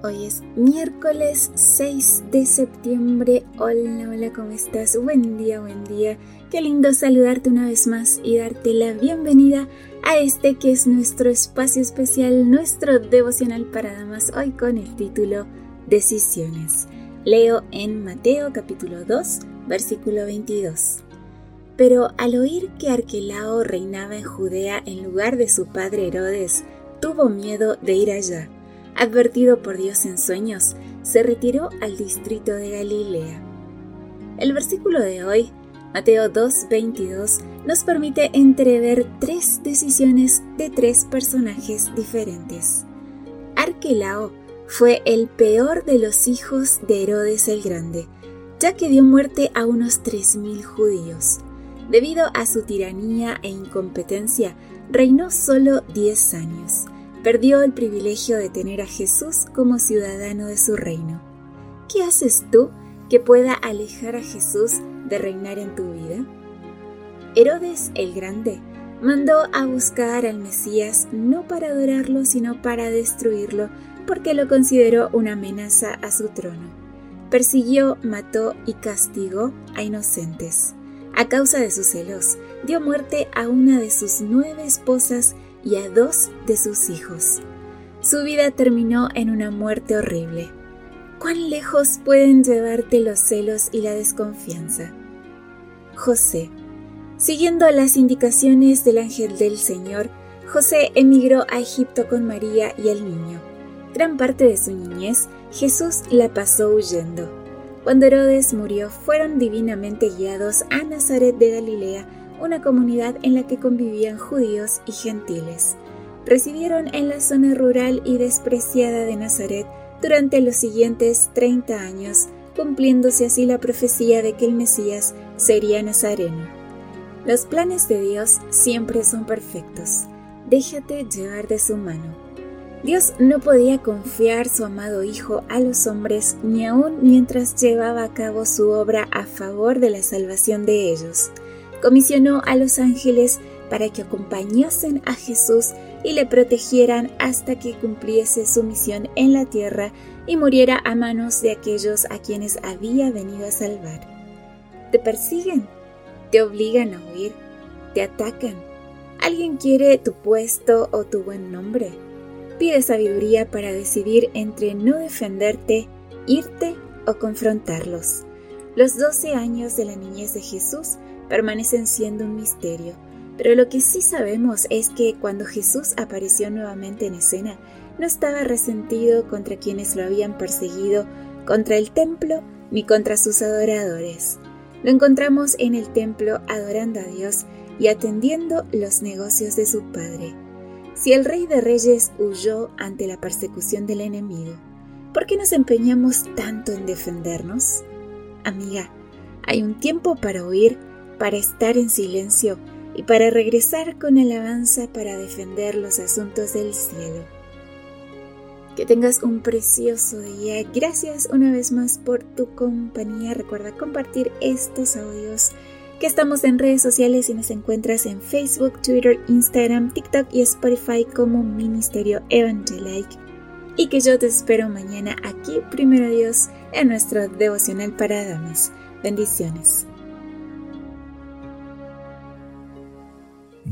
Hoy es miércoles 6 de septiembre. Hola, hola, ¿cómo estás? Buen día, buen día. Qué lindo saludarte una vez más y darte la bienvenida a este que es nuestro espacio especial, nuestro devocional para damas, hoy con el título Decisiones. Leo en Mateo capítulo 2, versículo 22. Pero al oír que Arquelao reinaba en Judea en lugar de su padre Herodes, tuvo miedo de ir allá. Advertido por Dios en sueños, se retiró al distrito de Galilea. El versículo de hoy Mateo 2.22 nos permite entrever tres decisiones de tres personajes diferentes. Arquelao fue el peor de los hijos de Herodes el Grande, ya que dio muerte a unos 3.000 judíos. Debido a su tiranía e incompetencia, reinó solo 10 años. Perdió el privilegio de tener a Jesús como ciudadano de su reino. ¿Qué haces tú que pueda alejar a Jesús de reinar en tu vida? Herodes el Grande mandó a buscar al Mesías no para adorarlo, sino para destruirlo, porque lo consideró una amenaza a su trono. Persiguió, mató y castigó a inocentes. A causa de sus celos, dio muerte a una de sus nueve esposas y a dos de sus hijos. Su vida terminó en una muerte horrible. ¿Cuán lejos pueden llevarte los celos y la desconfianza? José. Siguiendo las indicaciones del ángel del Señor, José emigró a Egipto con María y el niño. Gran parte de su niñez, Jesús la pasó huyendo. Cuando Herodes murió, fueron divinamente guiados a Nazaret de Galilea, una comunidad en la que convivían judíos y gentiles. Residieron en la zona rural y despreciada de Nazaret durante los siguientes 30 años, cumpliéndose así la profecía de que el Mesías sería nazareno. Los planes de Dios siempre son perfectos. Déjate llevar de su mano. Dios no podía confiar su amado Hijo a los hombres ni aun mientras llevaba a cabo su obra a favor de la salvación de ellos. Comisionó a los ángeles para que acompañasen a Jesús y le protegieran hasta que cumpliese su misión en la tierra y muriera a manos de aquellos a quienes había venido a salvar. Te persiguen, te obligan a huir, te atacan. Alguien quiere tu puesto o tu buen nombre. Pide sabiduría para decidir entre no defenderte, irte o confrontarlos. Los doce años de la niñez de Jesús permanecen siendo un misterio pero lo que sí sabemos es que cuando Jesús apareció nuevamente en escena, no estaba resentido contra quienes lo habían perseguido, contra el templo ni contra sus adoradores. Lo encontramos en el templo adorando a Dios y atendiendo los negocios de su Padre. Si el Rey de Reyes huyó ante la persecución del enemigo, ¿por qué nos empeñamos tanto en defendernos? Amiga, hay un tiempo para huir, para estar en silencio, y para regresar con alabanza para defender los asuntos del cielo. Que tengas un precioso día. Gracias una vez más por tu compañía. Recuerda compartir estos audios que estamos en redes sociales y nos encuentras en Facebook, Twitter, Instagram, TikTok y Spotify como Ministerio Evangelique. Y que yo te espero mañana aquí, primero Dios, en nuestro devocional para damas. Bendiciones.